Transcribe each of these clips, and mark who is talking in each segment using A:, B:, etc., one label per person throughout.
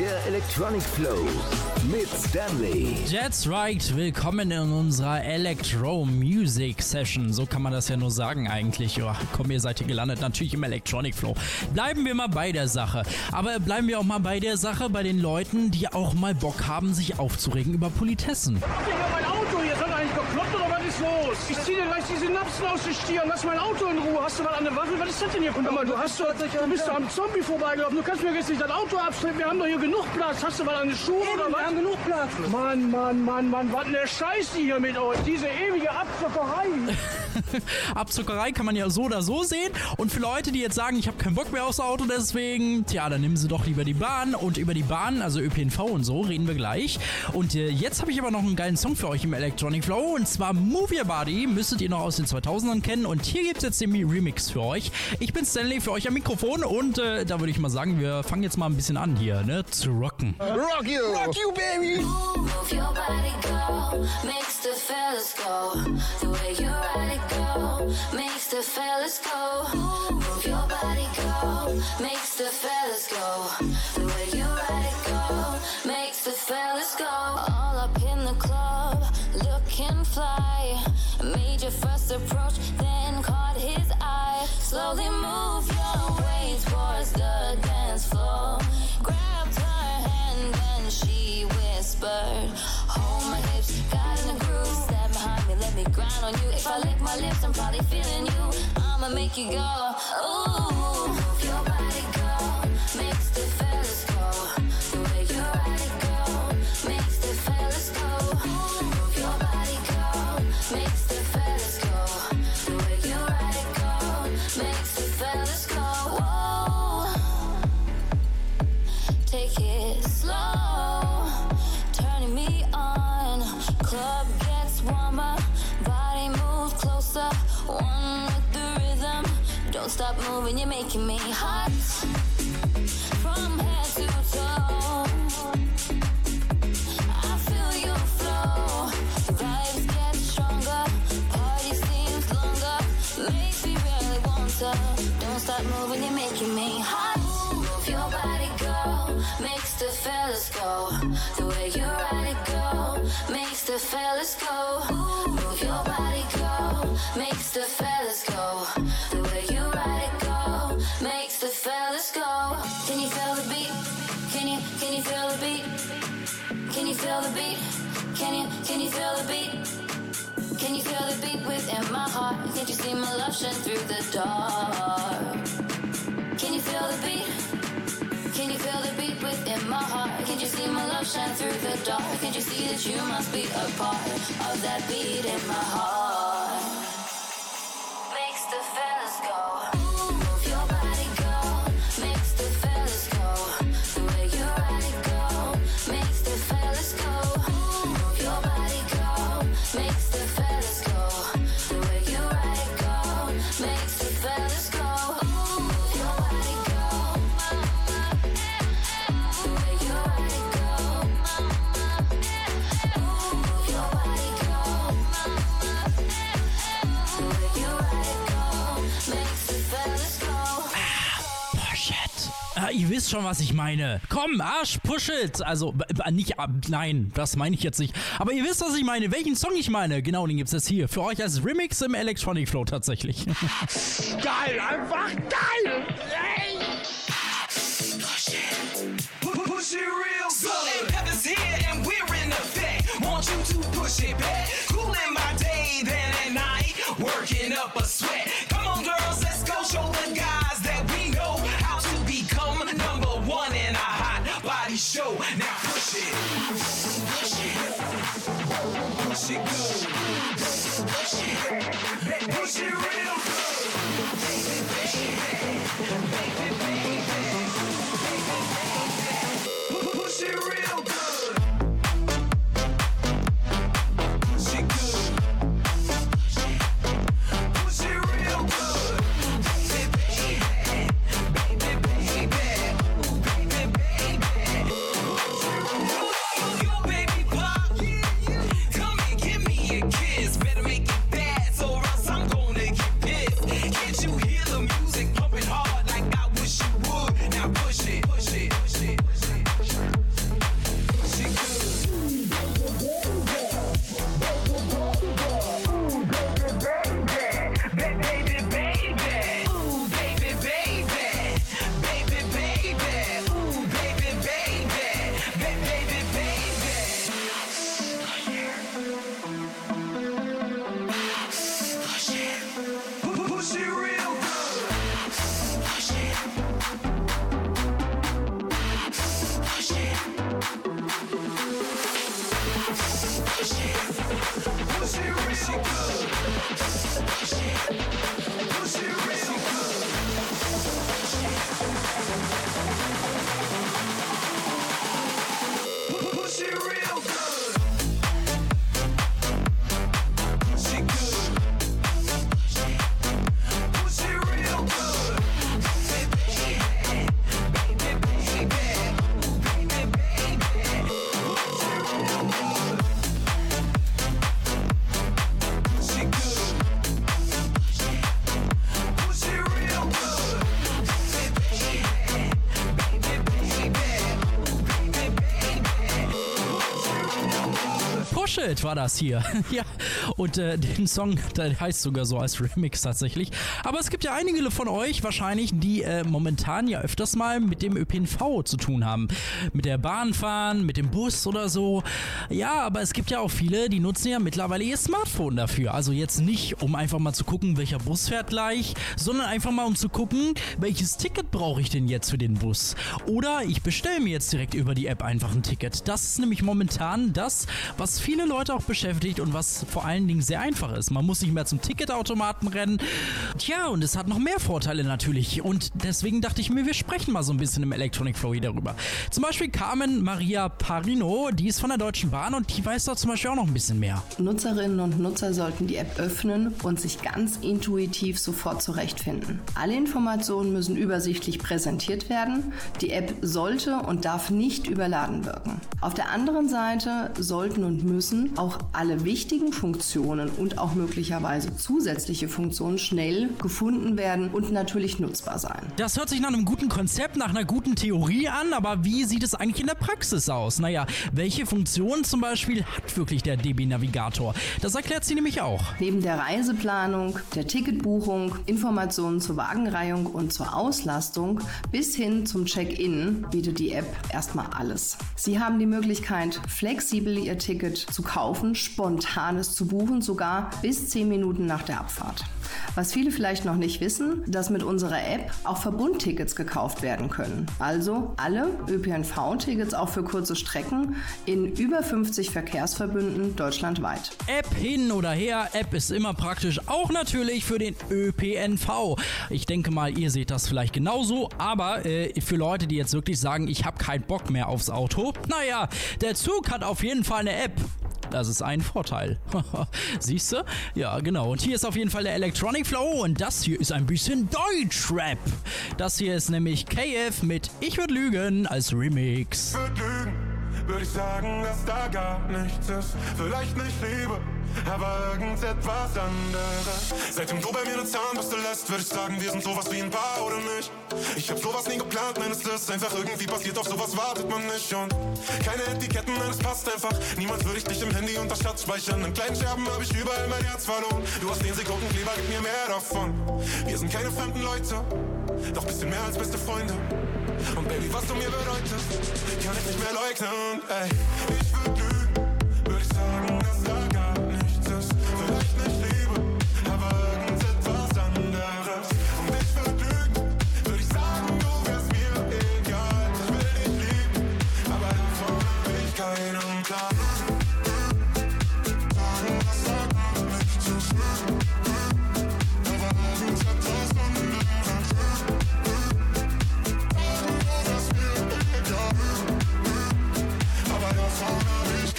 A: Der Electronic Flow mit Stanley.
B: That's right, willkommen in unserer Electro Music Session. So kann man das ja nur sagen eigentlich. Ja, komm, ihr seid hier gelandet, natürlich im Electronic Flow. Bleiben wir mal bei der Sache. Aber bleiben wir auch mal bei der Sache, bei den Leuten, die auch mal Bock haben, sich aufzuregen über Politessen.
C: Ihr hier mein Auto? Hier seid ihr eigentlich bekloppt oder was ist los? Ich zieh dir gleich diese Napsen aus den Stirn. Lass mein Auto in Ruhe. Hast du mal eine Waffe? Was ist das denn hier? Guck mal, du hast doch, du bist doch am Zombie vorbeigelaufen. Du kannst mir jetzt nicht das Auto abschleppen. Wir haben doch hier genug Platz. Hast du mal eine Schuhe oder was? Wir haben genug Platz. Mann, Mann, Mann, Mann. Was eine Scheiße hier mit euch. Diese ewige Abzockerei.
B: Abzuckerei kann man ja so oder so sehen. Und für Leute, die jetzt sagen, ich habe keinen Bock mehr aufs Auto, deswegen, tja, dann nehmen sie doch lieber die Bahn. Und über die Bahn, also ÖPNV und so, reden wir gleich. Und äh, jetzt habe ich aber noch einen geilen Song für euch im Electronic Flow. Und zwar Move Your Body. Müsstet ihr noch aus den 2000ern kennen. Und hier gibt es jetzt den Remix für euch. Ich bin Stanley für euch am Mikrofon. Und äh, da würde ich mal sagen, wir fangen jetzt mal ein bisschen an hier, ne? Zu rocken.
A: Rock you!
C: Fuck you, baby.
D: Move your body, go. Makes the fellas go. The way you ride it, go. Makes the fellas go. Move your body, go. Makes the fellas go. The way you ride it, go. Makes the fellas go. All up in the club, looking fly. First approach, then caught his eye. Slowly move your way towards the dance floor. Grabbed her hand and she whispered, Hold my hips, got in the groove. Step behind me, let me grind on you. If I lick my lips, I'm probably feeling you. I'ma make you go, ooh. Don't stop moving, you're making me hot. From head to toe, I feel your flow. Vibes get stronger, party seems longer. Makes me really want to. Don't stop moving, you're making me hot. Move your body, go. Makes the fellas go. The way you ride it, go. Makes the fellas go. Feel the beat? Can you, can you feel the beat? Can you feel the beat within my heart? Can't you see my love shine through the dark? Can you feel the beat? Can you feel the beat within my heart? Can't you see my love shine through the dark? Can't you see that you must be a part of that beat in my heart?
B: Wisst schon, was ich meine. Komm, Arsch, push it. Also, nicht, ab- nein, das meine ich jetzt nicht. Aber ihr wisst, was ich meine. Welchen Song ich meine. Genau, den gibt's jetzt hier. Für euch als Remix im Electronic Flow tatsächlich.
C: Geil, einfach geil. Ey.
E: Pu- Push it real and peppers here and we're in effect. Want you to push it back. Cooling my day, then at night. Working up a it. Push it real
B: Bullshit war das hier. ja, und äh, den Song, der heißt sogar so als Remix tatsächlich. Aber es gibt ja einige von euch wahrscheinlich, die äh, momentan ja öfters mal mit dem ÖPNV zu tun haben. Mit der Bahn fahren, mit dem Bus oder so. Ja, aber es gibt ja auch viele, die nutzen ja mittlerweile ihr Smartphone dafür. Also jetzt nicht, um einfach mal zu gucken, welcher Bus fährt gleich, sondern einfach mal um zu gucken, welches Ticket brauche ich denn jetzt für den Bus. Oder ich bestelle mir jetzt direkt über die App einfach ein Ticket. Das ist nämlich momentan das, was viele Leute auch beschäftigt und was vor allen Dingen sehr einfach ist. Man muss nicht mehr zum Ticketautomaten rennen. Tja, und es hat noch mehr Vorteile natürlich. Und deswegen dachte ich mir, wir sprechen mal so ein bisschen im Electronic Flow hier darüber. Zum Beispiel Carmen Maria Parino, die ist von der Deutschen Bahn und die weiß da zum Beispiel auch noch ein bisschen mehr.
F: Nutzerinnen und Nutzer sollten die App öffnen und sich ganz intuitiv sofort zurechtfinden. Alle Informationen müssen übersichtlich präsentiert werden. Die App sollte und darf nicht überladen wirken. Auf der anderen Seite sollten und müssen auch alle wichtigen Funktionen und auch möglicherweise zusätzliche Funktionen schnell gefunden werden und natürlich nutzbar sein.
B: Das hört sich nach einem guten Konzept, nach einer guten Theorie an, aber wie sieht es eigentlich in der Praxis aus? Naja, welche Funktionen zum Beispiel hat wirklich der DB Navigator? Das erklärt sie nämlich auch.
F: Neben der Reiseplanung, der Ticketbuchung, Informationen zur Wagenreihung und zur Auslastung bis hin zum Check-in bietet die App erstmal alles. Sie haben die Möglichkeit, flexibel Ihr Ticket zu kaufen, spontanes zu buchen, sogar bis 10 Minuten nach der Abfahrt. Was viele vielleicht noch nicht wissen, dass mit unserer App auch Verbundtickets gekauft werden können. Also alle ÖPNV-Tickets auch für kurze Strecken in über 50 Verkehrsverbünden deutschlandweit.
B: App hin oder her, App ist immer praktisch, auch natürlich für den ÖPNV. Ich denke mal, ihr seht das vielleicht genauso, aber äh, für Leute, die jetzt wirklich sagen, ich habe keinen Bock mehr aufs Auto, naja, der Zug hat auf jeden Fall eine App. Das ist ein Vorteil. Siehst du? Ja, genau. Und hier ist auf jeden Fall der Electronic Flow und das hier ist ein bisschen Deutschrap. Das hier ist nämlich KF mit Ich würd lügen als Remix.
G: würd lügen, würde ich sagen, dass da gar nichts ist. Vielleicht nicht Liebe, aber irgendetwas anderes. Seitdem du bei mir eine Zahnbürste lässt, würde ich sagen, wir sind sowas wie ein Paar oder nicht. Ich hab sowas nie geplant, nein, es ist einfach irgendwie passiert, auf sowas wartet man nicht. Und keine Etiketten, nein, es passt einfach. Niemals würde ich dich im Handy unter Schatz speichern. In kleinen Scherben habe ich überall mein Herz verloren. Du hast den Sekundenkleber, gib mir mehr davon. Wir sind keine fremden Leute, doch bisschen mehr als beste Freunde. Und Baby, was du mir bedeutest, kann ich nicht mehr leugnen. Ey, ich würd lügen, würde ich sagen, dass da gar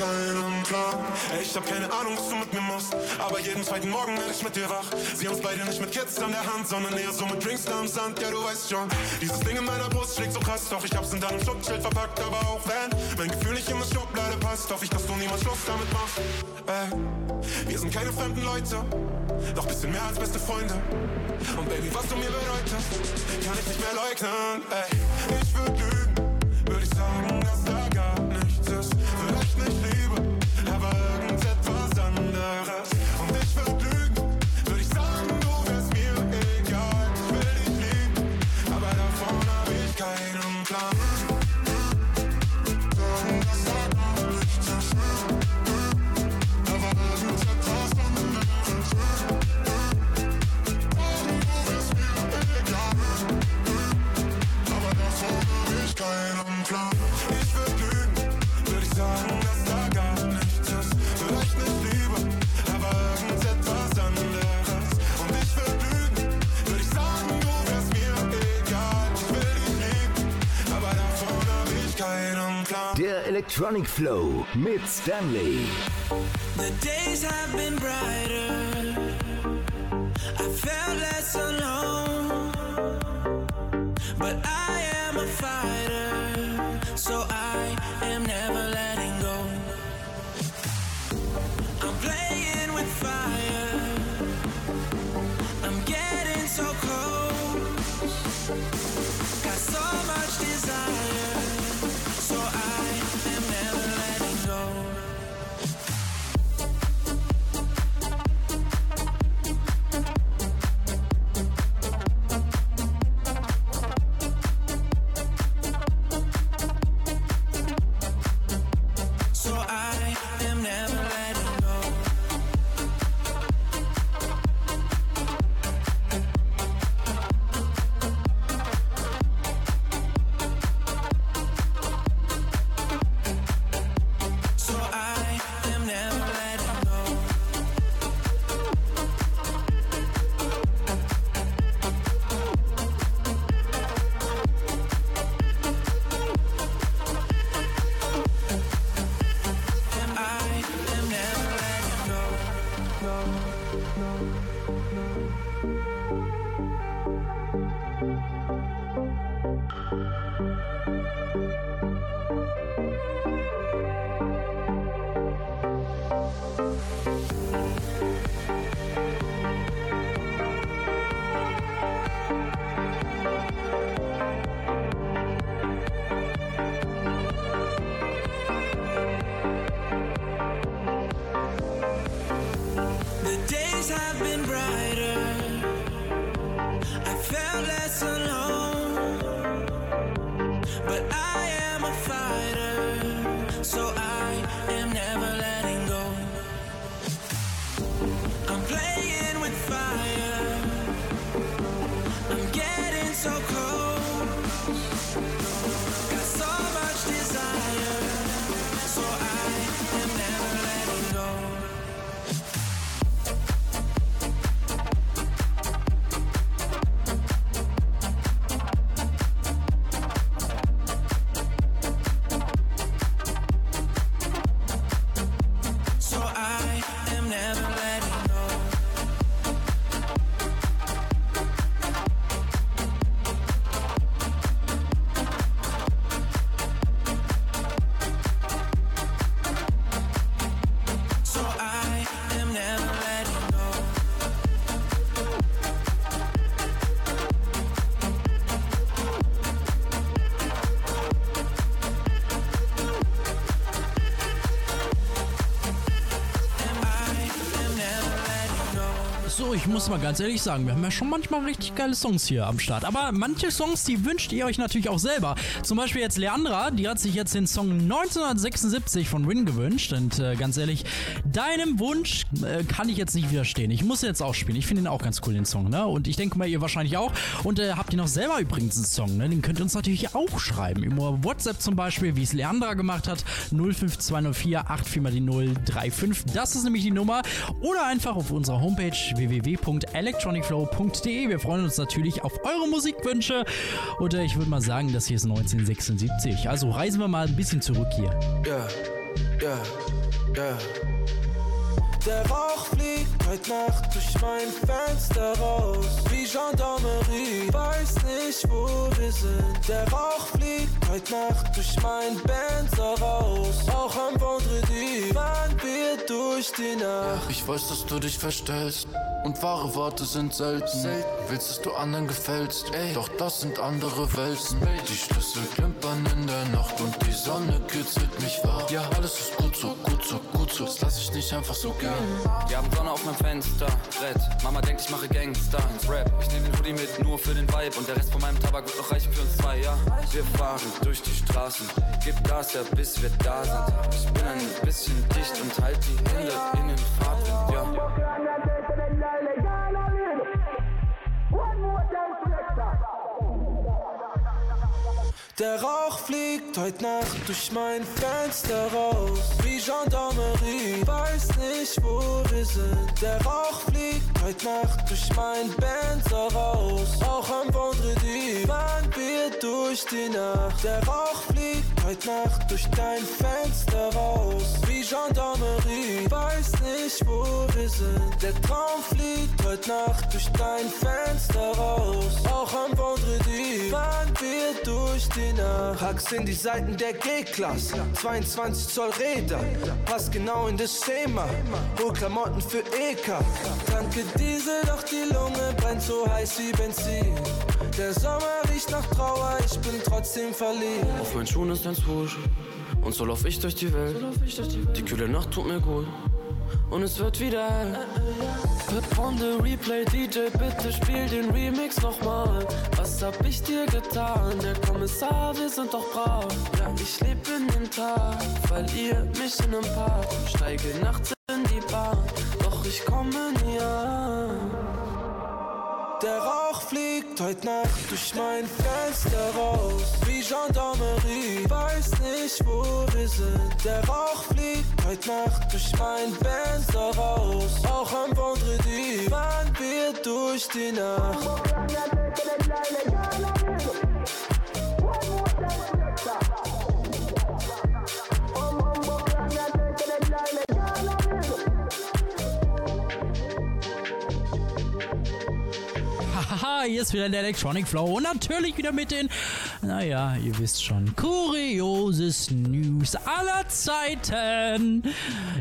G: keinen Plan. Ey, ich hab keine Ahnung, was du mit mir machst. Aber jeden zweiten Morgen werd ich mit dir wach. Sie haben's beide nicht mit Kids an der Hand, sondern eher so mit Drinks am Sand. Ja, du weißt schon. Dieses Ding in meiner Brust schlägt so krass. Doch ich hab's in deinem Schutzschild verpackt. Aber auch wenn mein Gefühl nicht in die Schublade passt, hoffe ich, dass du niemals Schluss damit machst. Ey, wir sind keine fremden Leute. Doch bisschen mehr als beste Freunde. Und Baby, was du mir bedeutest, kann ich nicht mehr leugnen. Ey, ich würd lügen, würde ich sagen, dass da gar
A: Electronic Flow mit Stanley.
H: The days have been brighter. I felt less alone.
B: Ich muss mal ganz ehrlich sagen, wir haben ja schon manchmal richtig geile Songs hier am Start. Aber manche Songs, die wünscht ihr euch natürlich auch selber. Zum Beispiel jetzt Leandra, die hat sich jetzt den Song 1976 von Win gewünscht. Und äh, ganz ehrlich, deinem Wunsch äh, kann ich jetzt nicht widerstehen. Ich muss jetzt auch spielen. Ich finde ihn auch ganz cool, den Song. Ne? Und ich denke mal, ihr wahrscheinlich auch. Und äh, habt ihr noch selber übrigens einen Song? Ne? Den könnt ihr uns natürlich auch schreiben. Über WhatsApp zum Beispiel, wie es Leandra gemacht hat. 05204 84 mal die 035. Das ist nämlich die Nummer. Oder einfach auf unserer Homepage www.electronicflow.de. Wir freuen uns natürlich auf eure Musikwünsche. Und äh, ich würde mal sagen, das hier ist 1976. Also reisen wir mal ein bisschen zurück hier.
I: Ja, ja, ja. Der Rauch fliegt heute Nacht durch mein Fenster raus. Wie Gendarmerie, weiß nicht, wo wir sind. Der Rauch fliegt heute Nacht durch mein Benzer raus. Auch am Vendredi fahren wir durch die Nacht.
J: Ich weiß, dass du dich verstellst und wahre Worte sind selten. Willst, dass du anderen gefällst, ey, doch das sind andere Welten. Die Schlüssel klimpern in der Nacht und die Sonne kitzelt mich wach. Ja, alles ist gut so, gut so, gut so. Das lass ich nicht einfach so gern.
K: Wir haben Sonne auf meinem Fenster, Brett. Mama denkt, ich mache Gangster ins Rap. Ich nehme den Hoodie mit, nur für den Vibe. Und der Rest von meinem Tabak wird noch reichen für uns zwei, ja. Wir fahren durch die Straßen, gib Gas, ja, bis wir da sind. Ich bin ein bisschen dicht und halt die Hände in den Fahrtwind, ja.
I: Der Rauch fliegt heute Nacht durch mein Fenster raus. Wie Gendarmerie, weiß nicht, wo wir sind. Der Rauch fliegt heute Nacht durch mein Benzer raus. Auch am Vendredi fahren wir durch die Nacht. Der Rauch fliegt heute Nacht durch dein Fenster raus. Wie Gendarmerie, weiß nicht, wo wir sind. Der Traum fliegt heute Nacht durch dein Fenster raus. Auch am Vendredi fahren wir durch die Nacht. Hacks in die Seiten der G-Klasse. 22 Zoll Räder. Passt genau in das Schema. Hol Klamotten für EK. Danke Diesel, doch die Lunge brennt so heiß wie Benzin. Der Sommer riecht nach Trauer, ich bin trotzdem verliebt.
K: Auf meinen Schuhen ist ein Swoosh. Und so lauf ich durch die Welt. Die kühle Nacht tut mir gut. Und es wird wieder hell. Pip on the replay, DJ, bitte spiel den Remix nochmal. Was hab ich dir getan? Der Kommissar, wir sind doch brav. Ja, ich leb in den Tag, verliere mich in nem Park. Steige nachts in die Bahn, doch ich komme nie an.
I: Der Rauch fliegt heute Nacht durch mein Fenster raus. Wie Gendarmerie, weiß nicht, wo wir sind. Der Rauch fliegt heute Nacht durch mein Benzer raus. Auch am Vendredi fahren wir durch die Nacht.
B: Hier ist wieder der Electronic Flow und natürlich wieder mit den, naja, ihr wisst schon, kurioses News aller Zeiten.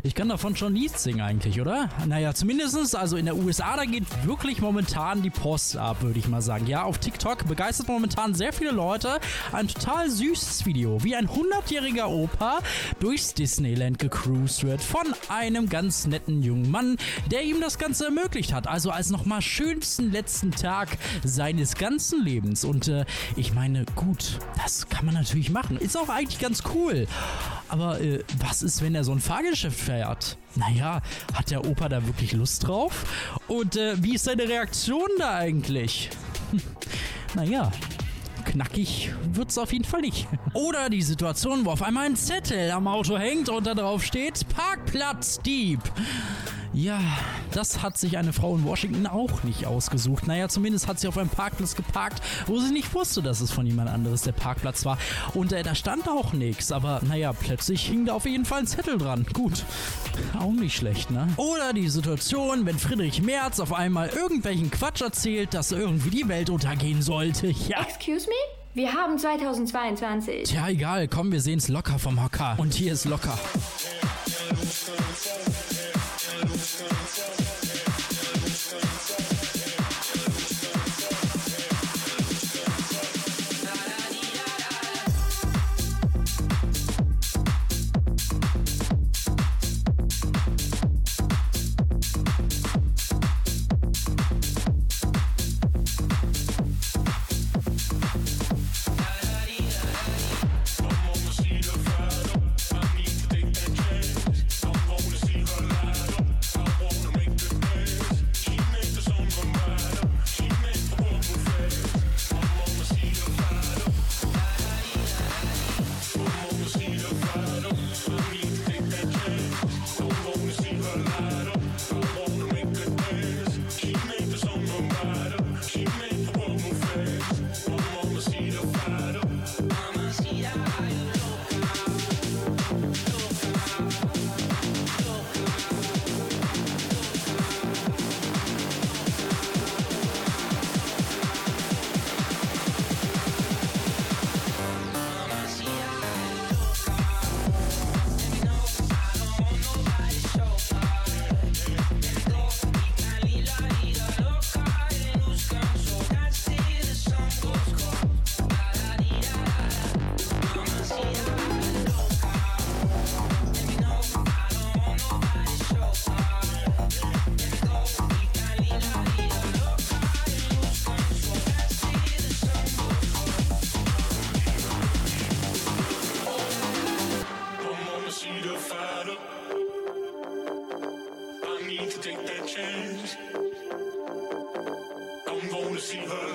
B: Ich kann davon schon nichts singen eigentlich, oder? Naja, zumindestens, also in der USA, da geht wirklich momentan die Post ab, würde ich mal sagen. Ja, auf TikTok begeistert momentan sehr viele Leute. Ein total süßes Video, wie ein 100-jähriger Opa durchs Disneyland gecruised wird von einem ganz netten jungen Mann, der ihm das Ganze ermöglicht hat. Also als nochmal schönsten letzten Tag seines ganzen Lebens. Und äh, ich meine, gut, das kann man natürlich machen. Ist auch eigentlich ganz cool. Aber äh, was ist, wenn er so ein Fahrgeschäft fährt? Naja, hat der Opa da wirklich Lust drauf? Und äh, wie ist seine Reaktion da eigentlich? Hm, naja, knackig wird's auf jeden Fall nicht. Oder die Situation, wo auf einmal ein Zettel am Auto hängt und da drauf steht Parkplatzdieb. Ja, das hat sich eine Frau in Washington auch nicht ausgesucht. Naja, zumindest hat sie auf einem Parkplatz geparkt, wo sie nicht wusste, dass es von jemand anderes der Parkplatz war. Und äh, da stand auch nichts. Aber naja, plötzlich hing da auf jeden Fall ein Zettel dran. Gut, auch nicht schlecht, ne? Oder die Situation, wenn Friedrich Merz auf einmal irgendwelchen Quatsch erzählt, dass irgendwie die Welt untergehen sollte. Ja.
L: Excuse me? Wir haben 2022.
B: Tja, egal, komm, wir sehen's locker vom Hocker. Und hier ist locker.
A: I'm going to see her.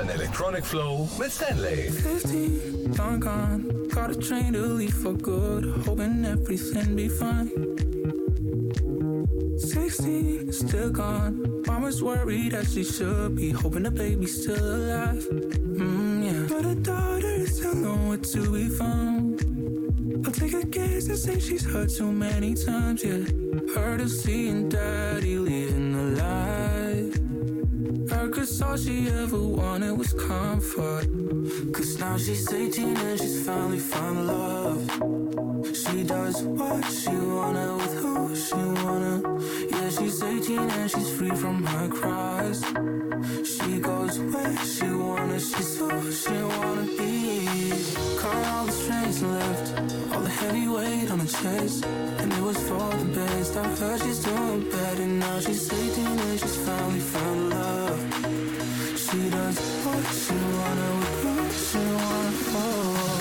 A: Ein Electronic Flow with Stanley.
I: 15, gone, gone. Caught a train to leave for good, hoping everything be fine. 16, still gone. Mama's worried as she should be, hoping the baby's still alive. Mm, yeah. But her daughter still nowhere to be found. I'll take a guess and say she's heard too many times, yeah. Heard of seeing daddy. Her cause all she ever wanted was comfort. Cause now she's 18 and she's finally found love. She does what she wanna with who she wanna. Yeah, she's 18 and she's free from her cries. She goes where she wanna, she's who she wanna be. Cut all the strings and left all the heavy weight on her chest. And it was for the best. I heard she's doing better now. She's 18 and she's finally found love. She does what she wanna with who she wanna. Oh.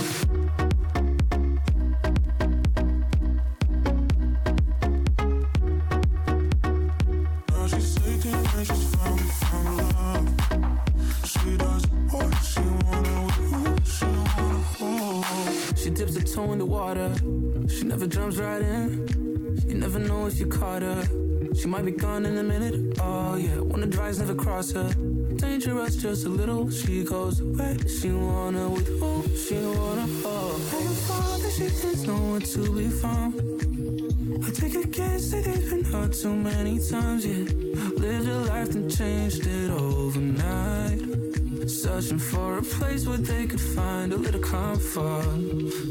I: She might be gone in a minute. Oh yeah, when the drives never cross her. Dangerous just a little. She goes where she wanna with who she wanna. Oh, hey, father, she thinks no one to be found. I take a guess that they've been hurt too many times. Yeah, lived a life and changed it overnight. Searching for a place where they could find a little comfort.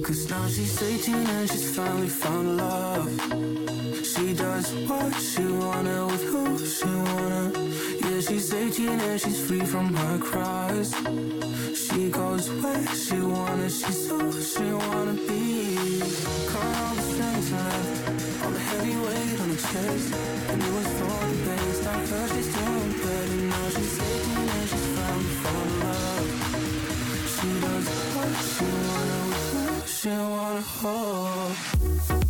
I: Cause now she's 18 and she's finally found love. She does what she wanna with who she wanna. Yeah, she's 18 and she's free from her cries. She goes where she wanna, she's who she wanna be. Cut all the strings left all the heavy weight on her chest. And it was for the best. I heard she's doing better now. She's 18 She does what she wanna with she wanna. Oh.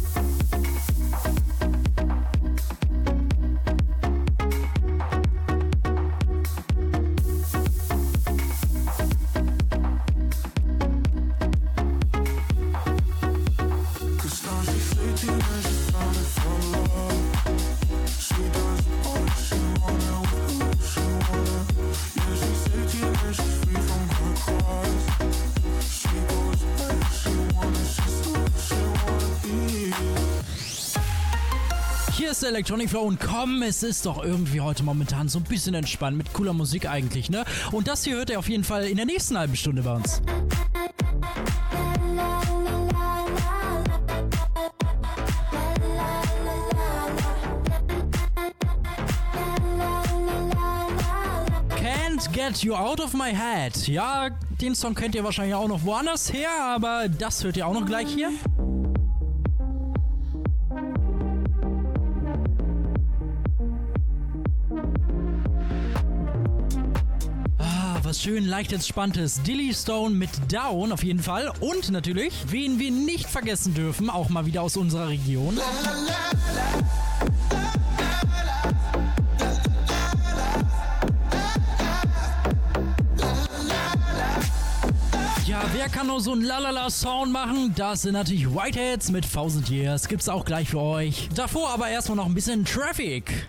B: Electronic Flow und komm, es ist doch irgendwie heute momentan so ein bisschen entspannt mit cooler Musik eigentlich, ne? Und das hier hört ihr auf jeden Fall in der nächsten halben Stunde bei uns. Can't Get You Out of My Head. Ja, den Song kennt ihr wahrscheinlich auch noch woanders her, aber das hört ihr auch noch gleich hier. Schön leicht entspanntes. Dilly Stone mit Down auf jeden Fall. Und natürlich, wen wir nicht vergessen dürfen, auch mal wieder aus unserer Region. Ja, wer kann nur so einen Lalala-Sound machen? Das sind natürlich Whiteheads mit Thousand Years. Gibt's auch gleich für euch. Davor aber erstmal noch ein bisschen Traffic.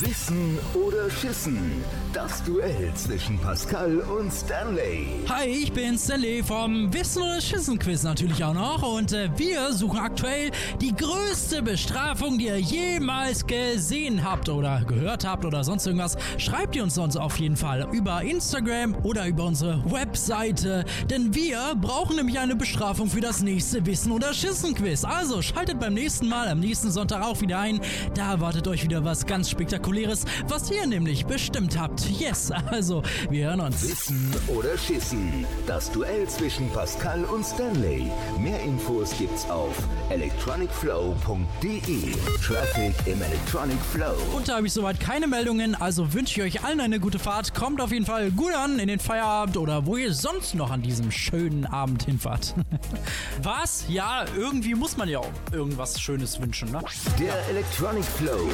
A: Wissen oder Schissen? Das Duell zwischen Pascal und Stanley.
B: Hi, ich bin Stanley vom Wissen oder Schissen Quiz natürlich auch noch und äh, wir suchen aktuell die größte Bestrafung, die ihr jemals gesehen habt oder gehört habt oder sonst irgendwas. Schreibt ihr uns sonst auf jeden Fall über Instagram oder über unsere Webseite, denn wir brauchen nämlich eine Bestrafung für das nächste Wissen oder Schissen Quiz. Also schaltet beim nächsten Mal am nächsten Sonntag auch wieder ein. Da erwartet euch wieder was ganz spektakuläres, Spektakuläres, was ihr nämlich bestimmt habt. Yes, also wir hören uns.
A: Wissen oder Schissen. Das Duell zwischen Pascal und Stanley. Mehr Infos gibt's auf electronicflow.de. Traffic im Electronic Flow.
B: Und da habe ich soweit keine Meldungen, also wünsche ich euch allen eine gute Fahrt. Kommt auf jeden Fall gut an in den Feierabend oder wo ihr sonst noch an diesem schönen Abend hinfahrt. was? Ja, irgendwie muss man ja auch irgendwas Schönes wünschen, ne?
A: Der Electronic Flow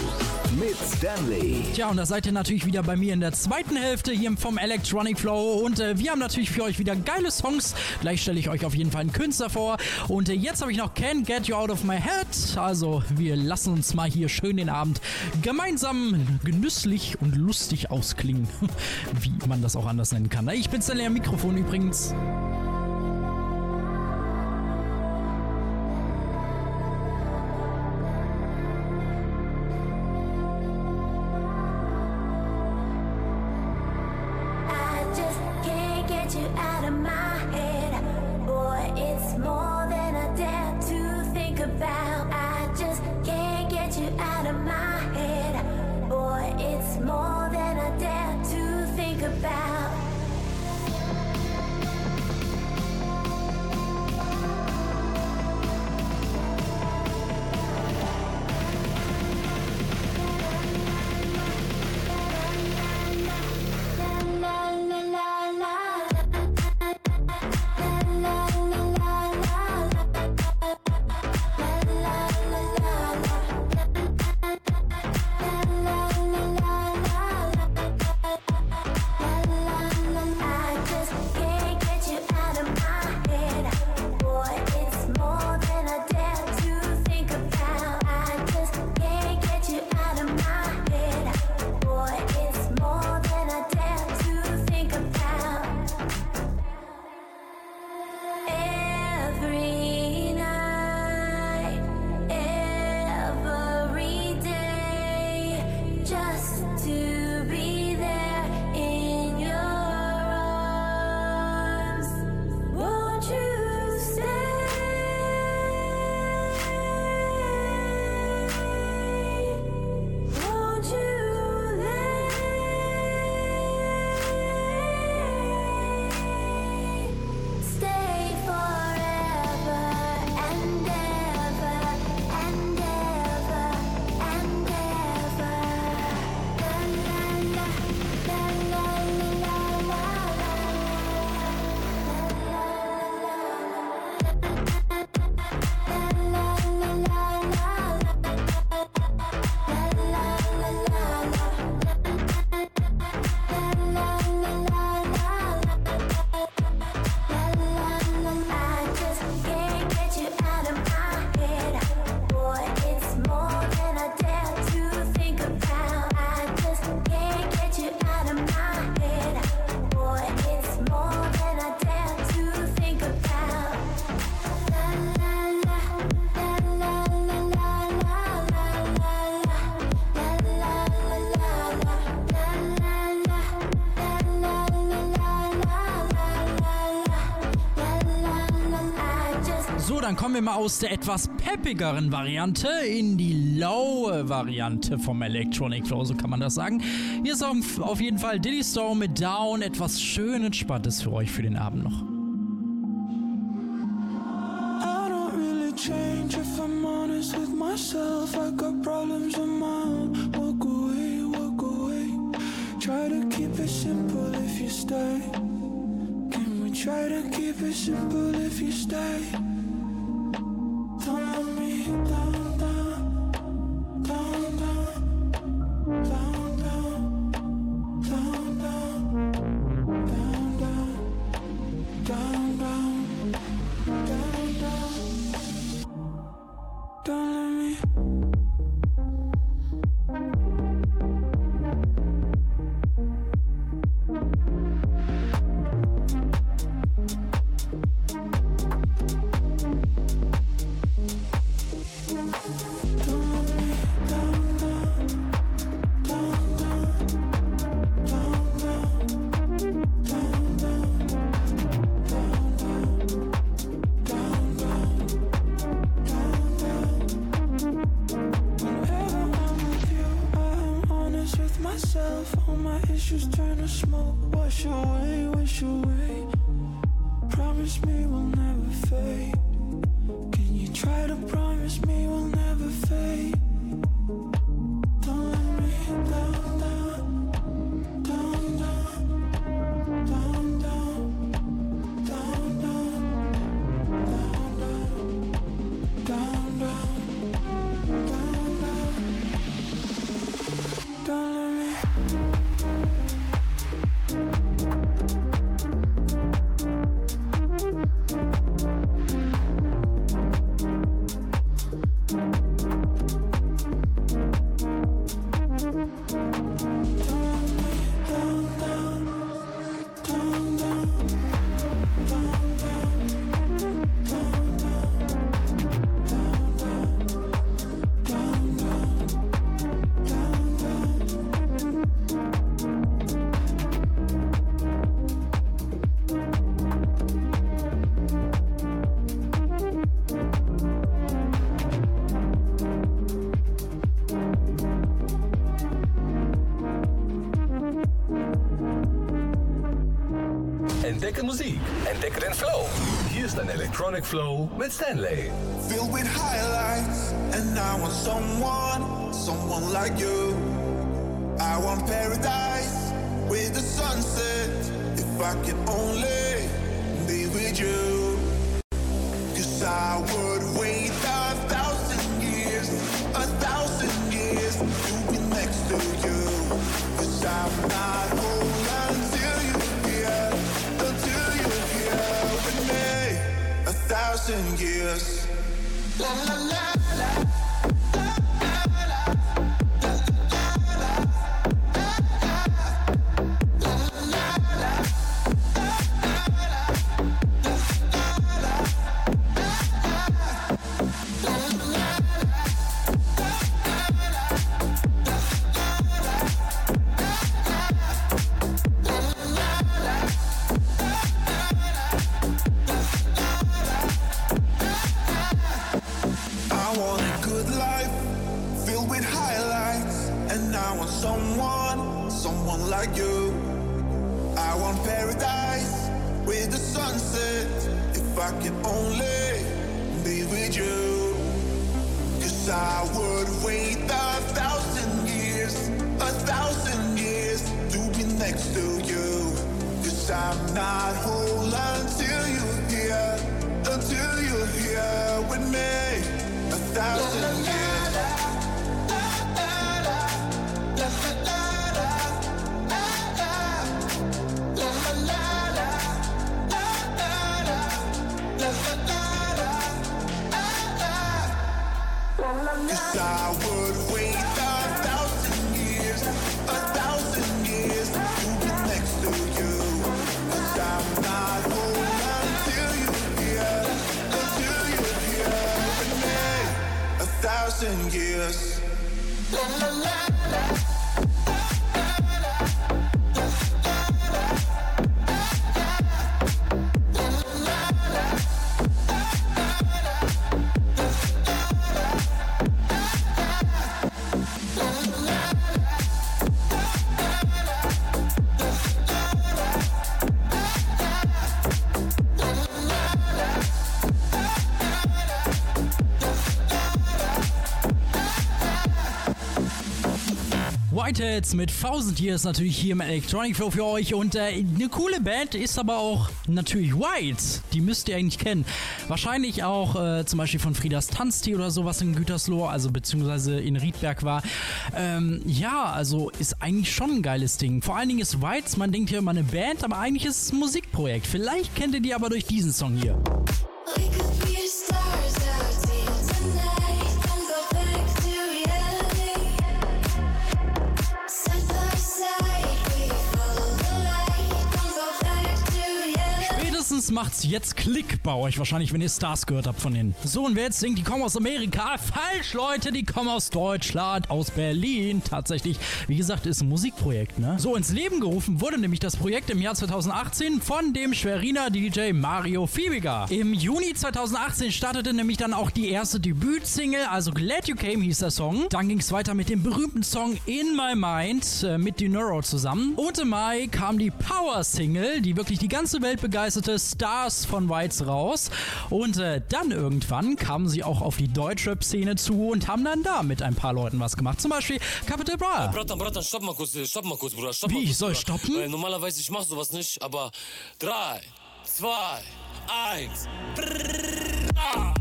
A: mit
M: Stanley. Stanley.
A: Tja, und da seid ihr natürlich wieder bei mir in der zweiten Hälfte hier vom Electronic Flow. Und äh, wir haben natürlich für euch wieder geile Songs. Gleich stelle ich euch auf jeden Fall einen Künstler vor. Und äh, jetzt habe ich noch Can't Get You Out of My Head. Also, wir lassen uns mal hier schön den Abend gemeinsam genüsslich und lustig ausklingen. Wie man das auch anders nennen kann. Ich bin Stanley am Mikrofon übrigens. kommen wir mal aus der etwas peppigeren Variante in die laue Variante vom Electronic Flow, so kann man das sagen. Hier ist auf jeden Fall Diddy Storm mit Down, etwas schön entspanntes für euch für den Abend noch. Ein Electronic Flow mit Stanley.
N: Filled with highlights, and I want someone, someone like you. I want paradise with the sunset. If I only be with you. Want paradise with the sunset. If I could only be with you, cause I would wait a thousand years, a thousand years to be next to you. Cause I'm not whole Cause I would wait
B: Whiteheads mit 1000 Years natürlich hier im Electronic Flow für euch und äh, eine coole Band ist aber auch natürlich White. Die müsst ihr eigentlich kennen. Wahrscheinlich auch äh, zum Beispiel von Friedas Tanztee oder sowas in Gütersloh, also beziehungsweise in Riedberg war. Ähm, ja, also ist eigentlich schon ein geiles Ding. Vor allen Dingen ist Whites, man denkt hier immer eine Band, aber eigentlich ist es ein Musikprojekt. Vielleicht kennt ihr die aber durch diesen Song hier. Macht's jetzt Klick bei euch wahrscheinlich, wenn ihr Stars gehört habt von denen. So, und wer jetzt denkt, die kommen aus Amerika? Falsch, Leute, die kommen aus Deutschland, aus Berlin. Tatsächlich, wie gesagt, ist ein Musikprojekt, ne? So, ins Leben gerufen wurde nämlich das Projekt im Jahr 2018 von dem Schweriner DJ Mario Fiebiger. Im Juni 2018 startete nämlich dann auch die erste Debütsingle, also Glad You Came hieß der Song. Dann ging es weiter mit dem berühmten Song In My Mind äh, mit Dinero zusammen. Und im Mai kam die Power-Single, die wirklich die ganze Welt begeisterte, Stars von Whites raus. Und äh, dann irgendwann kamen sie auch auf die Deutschrap-Szene zu und haben dann da mit ein paar Leuten was gemacht. Zum Beispiel Capital Bra.
O: Bratan, Bratan, stopp mal kurz, stopp mal kurz, Bruder. Stopp
B: Wie,
O: mal kurz,
B: ich soll
O: Bruder.
B: stoppen?
O: Weil normalerweise, ich mach sowas nicht, aber drei, zwei, eins. Ah.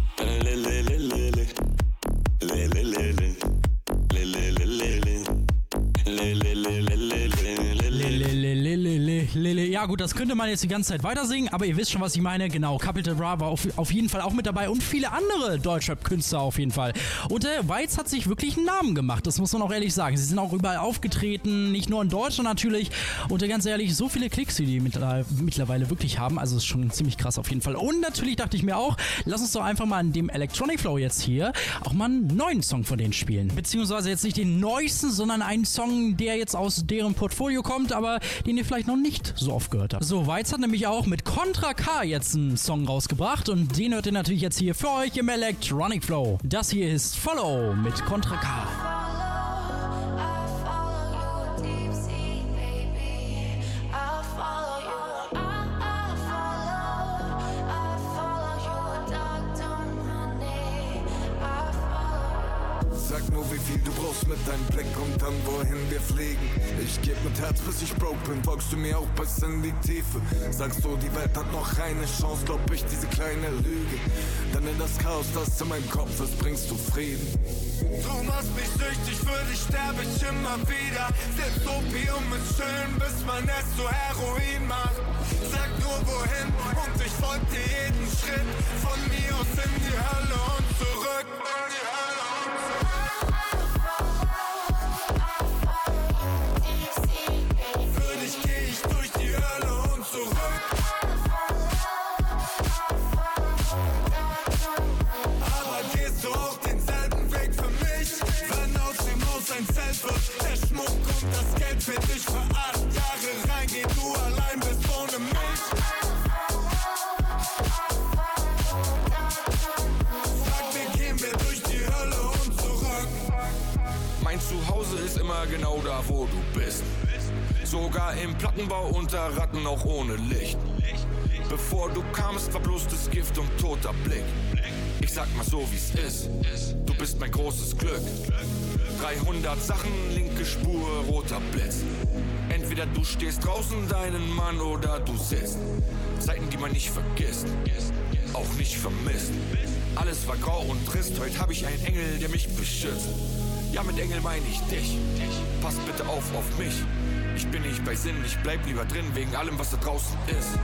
B: Lele. Ja gut, das könnte man jetzt die ganze Zeit weiter singen, aber ihr wisst schon, was ich meine. Genau, Capital Bra war auf, auf jeden Fall auch mit dabei und viele andere Deutschrap-Künstler auf jeden Fall. Und der Weiz hat sich wirklich einen Namen gemacht, das muss man auch ehrlich sagen. Sie sind auch überall aufgetreten, nicht nur in Deutschland natürlich. Und äh, ganz ehrlich, so viele Klicks, die die mittler- mittlerweile wirklich haben, also ist schon ziemlich krass auf jeden Fall. Und natürlich dachte ich mir auch, lass uns doch einfach mal in dem Electronic Flow jetzt hier auch mal einen neuen Song von denen spielen. Beziehungsweise jetzt nicht den neuesten, sondern einen Song, der jetzt aus deren Portfolio kommt, aber den ihr vielleicht noch nicht so oft gehört habt. So, Weiz hat nämlich auch mit Contra K jetzt einen Song rausgebracht und den hört ihr natürlich jetzt hier für euch im Electronic Flow. Das hier ist Follow mit Contra K.
P: fliegen. Ich geb mit Herz, bis ich broke bin. Folgst du mir auch bis in die Tiefe? Sagst du, die Welt hat noch eine Chance, glaub ich, diese kleine Lüge. Denn in das Chaos, das in meinem Kopf ist, bringst du Frieden.
Q: Du machst mich süchtig, für dich sterbe ich immer wieder. Selbst Opium ist schön, bis man es zu Heroin macht. Sag nur wohin und ich folg dir jeden Schritt. Von mir aus in die Hölle und zurück.
R: Immer genau da, wo du bist. Sogar im Plattenbau unter Ratten auch ohne Licht. Bevor du kamst, war bloß das Gift und toter Blick. Ich sag mal so, wie's ist. Du bist mein großes Glück. 300 Sachen, linke Spur, roter Blitz. Entweder du stehst draußen deinen Mann oder du sitzt. Zeiten, die man nicht vergisst, auch nicht vermisst. Alles war grau und trist, heute hab ich einen Engel, der mich beschützt. Ja, mit Engel meine ich dich. Pass bitte auf auf mich. Ich bin nicht bei Sinn, ich bleib lieber drin, wegen allem, was da draußen ist.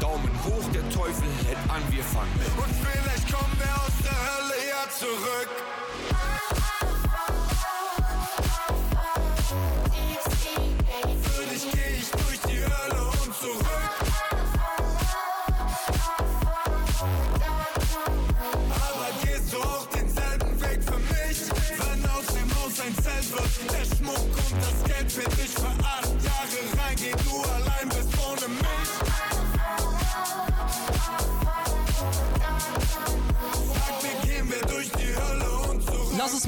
R: Daumen hoch, der Teufel hält an, wir fangen mit.
Q: Und vielleicht kommen wir aus der Hölle ja zurück.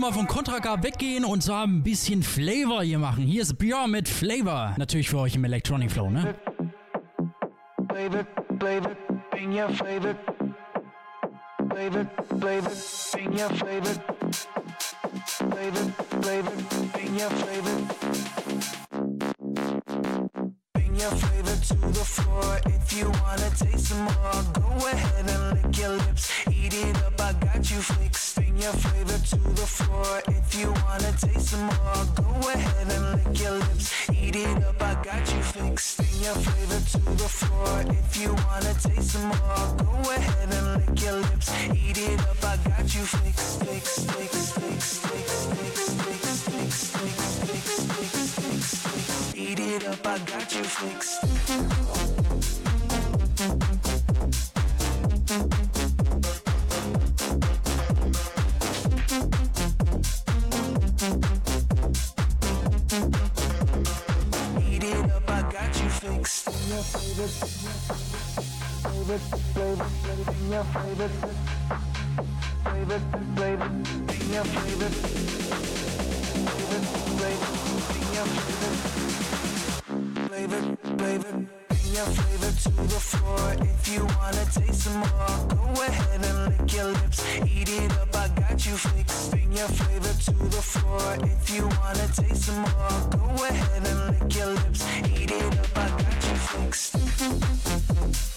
B: Mal von Contra K weggehen und zwar ein bisschen Flavor hier machen. Hier ist Björn mit Flavor. Natürlich für euch im Electronic Flow, ne?
Q: Flavor, flavor, bring flavor. Flavor, flavor, bring flavor. Flavor, flavor, bring flavor. Your flavor to the floor. If you wanna taste some more, go ahead and lick your lips. Eat it up, I got you fixed. Bring your flavor to the floor. If you wanna taste some more, go ahead and lick your lips. Eat it up, I got you fixed. Bring your flavor to the floor. If you wanna taste some more, go ahead and lick your lips. Eat it up, I got you fixed. Fixed, fixed, fixed, fixed, fixed, fixed, fixed, fixed, fixed, it up, I got you fixed. Eat it up, I got you fixed. Bring your favorite, favorite, flavor, bring your favorite, favorite, flavor, bring your favorite, favorite, flavor, bring your favorite, flavor, flavor, bring your flavor to the floor. If you wanna taste some more, go ahead and lick your lips. Eat it up, I got you fixed. Bring your flavor to the floor. If you wanna taste some more, go ahead and lick your lips. Eat it up, I got you fixed.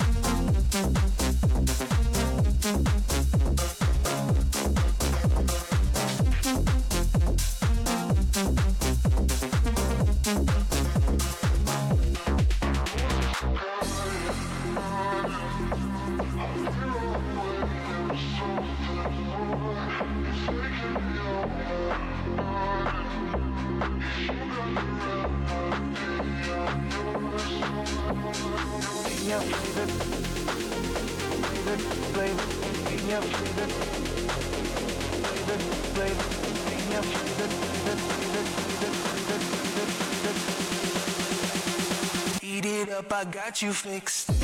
Q: Up, I got you fixed.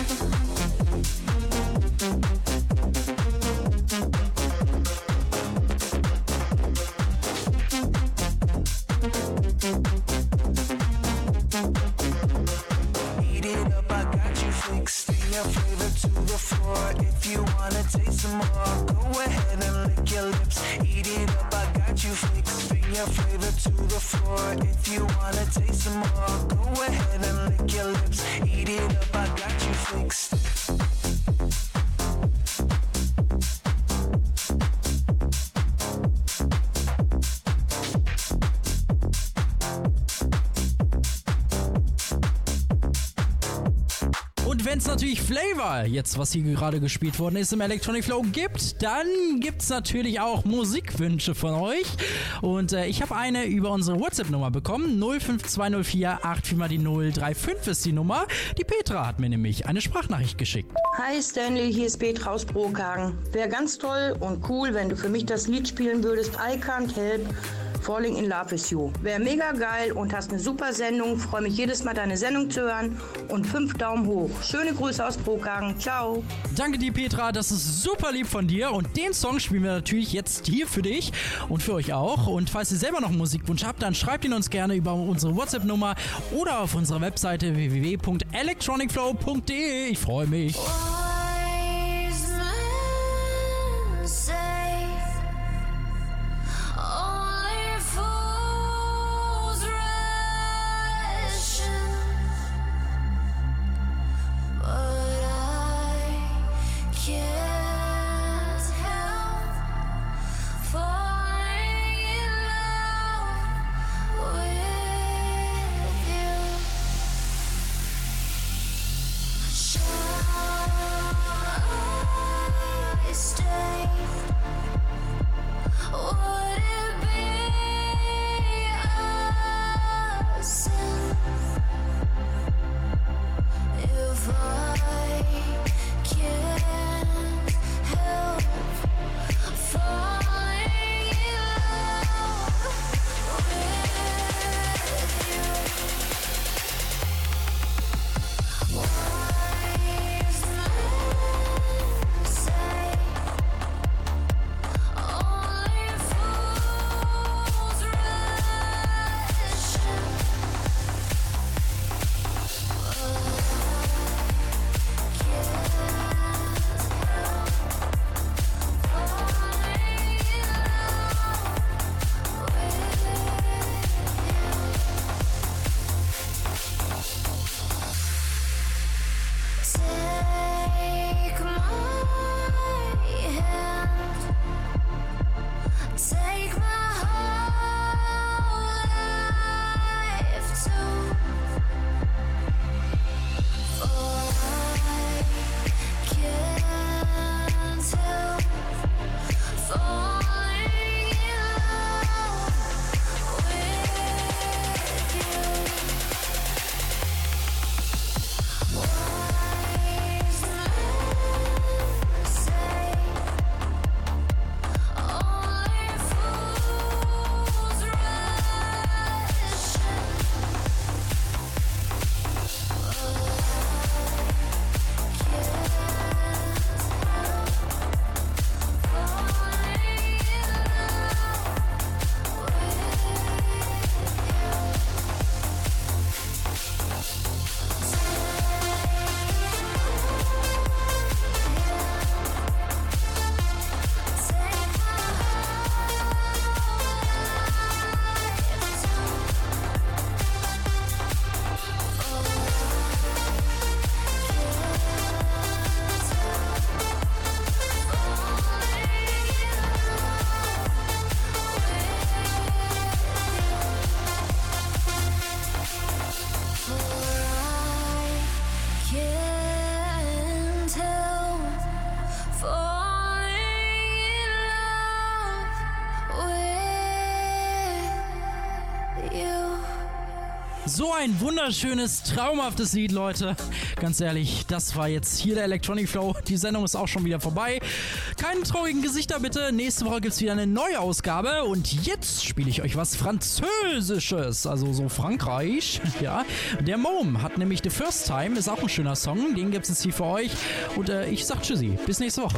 Q: Flavor,
B: jetzt was hier gerade gespielt worden ist, im Electronic Flow gibt, dann gibt es natürlich auch Musikwünsche von euch. Und äh, ich habe eine über unsere WhatsApp-Nummer bekommen. 05204 84 mal die 035 ist die Nummer. Die Petra hat mir nämlich eine Sprachnachricht geschickt.
S: Hi Stanley, hier ist Petra aus Brokhagen. Wäre ganz toll und cool, wenn du für mich das Lied spielen würdest I Can't Help Falling in Love with You. Wäre mega geil und hast eine super Sendung. Freue mich jedes Mal deine Sendung zu hören und fünf Daumen hoch. Schöne Grüße aus Brokhagen. Ciao.
B: Danke dir, Petra. Das ist super lieb von dir. Und den Song spielen wir natürlich jetzt hier für dich und für euch auch. Und falls ihr selber noch einen Musikwunsch habt, dann schreibt ihn uns gerne über unsere WhatsApp-Nummer oder auf unserer Webseite www.electronicflow.de. Ich freue mich.
D: Wise
B: So ein wunderschönes, traumhaftes Lied, Leute. Ganz ehrlich, das war jetzt hier der Electronic Flow. Die Sendung ist auch schon wieder vorbei. Keine traurigen Gesichter bitte. Nächste Woche gibt es wieder eine neue Ausgabe. Und jetzt spiele ich euch was Französisches. Also so Frankreich. Ja. Der Mom hat nämlich The First Time. Ist auch ein schöner Song. Den gibt es jetzt hier für euch. Und äh, ich sag Tschüssi. Bis nächste Woche.